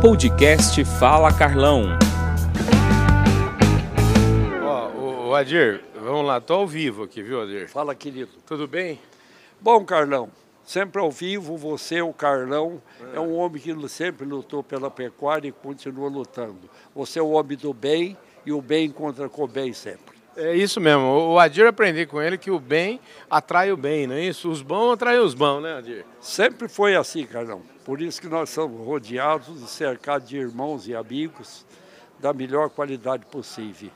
Podcast Fala Carlão. Ó, o Adir, vamos lá, tô ao vivo aqui, viu, Adir? Fala, querido. Tudo bem? Bom, Carlão, sempre ao vivo, você, o Carlão, é, é um homem que sempre lutou pela pecuária e continua lutando. Você é o homem do bem e o bem encontra com o bem sempre. É isso mesmo. O Adir aprendi com ele que o bem atrai o bem, não é isso? Os bons atraem os bons, né, Adir? Sempre foi assim, Carlão. Por isso que nós somos rodeados e cercados de irmãos e amigos da melhor qualidade possível.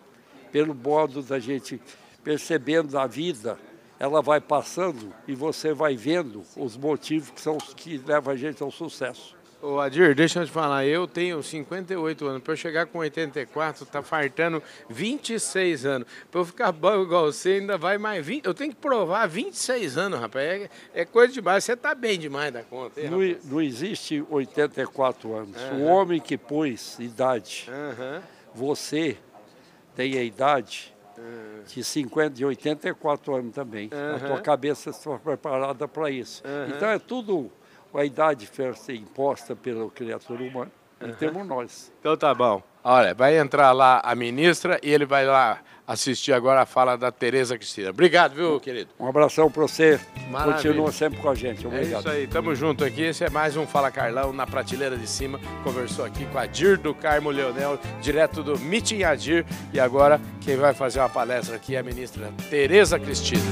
Pelo modo da gente percebendo a vida, ela vai passando e você vai vendo os motivos que são que levam a gente ao sucesso. Ô Adir, deixa eu te falar, eu tenho 58 anos, para eu chegar com 84, tá fartando 26 anos. Para eu ficar bom igual você, ainda vai mais 20. Eu tenho que provar 26 anos, rapaz. É, é coisa demais. Você tá bem demais da conta. Hein, não, não, existe 84 anos. Uhum. O homem que pôs idade, uhum. você tem a idade uhum. de 50, de 84 anos também. A tua cabeça está preparada para isso. Então é tudo a idade ser imposta pela criatura humana, uhum. e temos nós. Então tá bom. Olha, vai entrar lá a ministra e ele vai lá assistir agora a fala da Tereza Cristina. Obrigado, viu, querido? Um abração para você. Maravilha. Continua sempre com a gente. Obrigado. É isso aí, tamo junto aqui. Esse é mais um Fala Carlão na prateleira de cima. Conversou aqui com a Dir do Carmo Leonel, direto do Meeting Adir. E agora quem vai fazer uma palestra aqui é a ministra Tereza Cristina.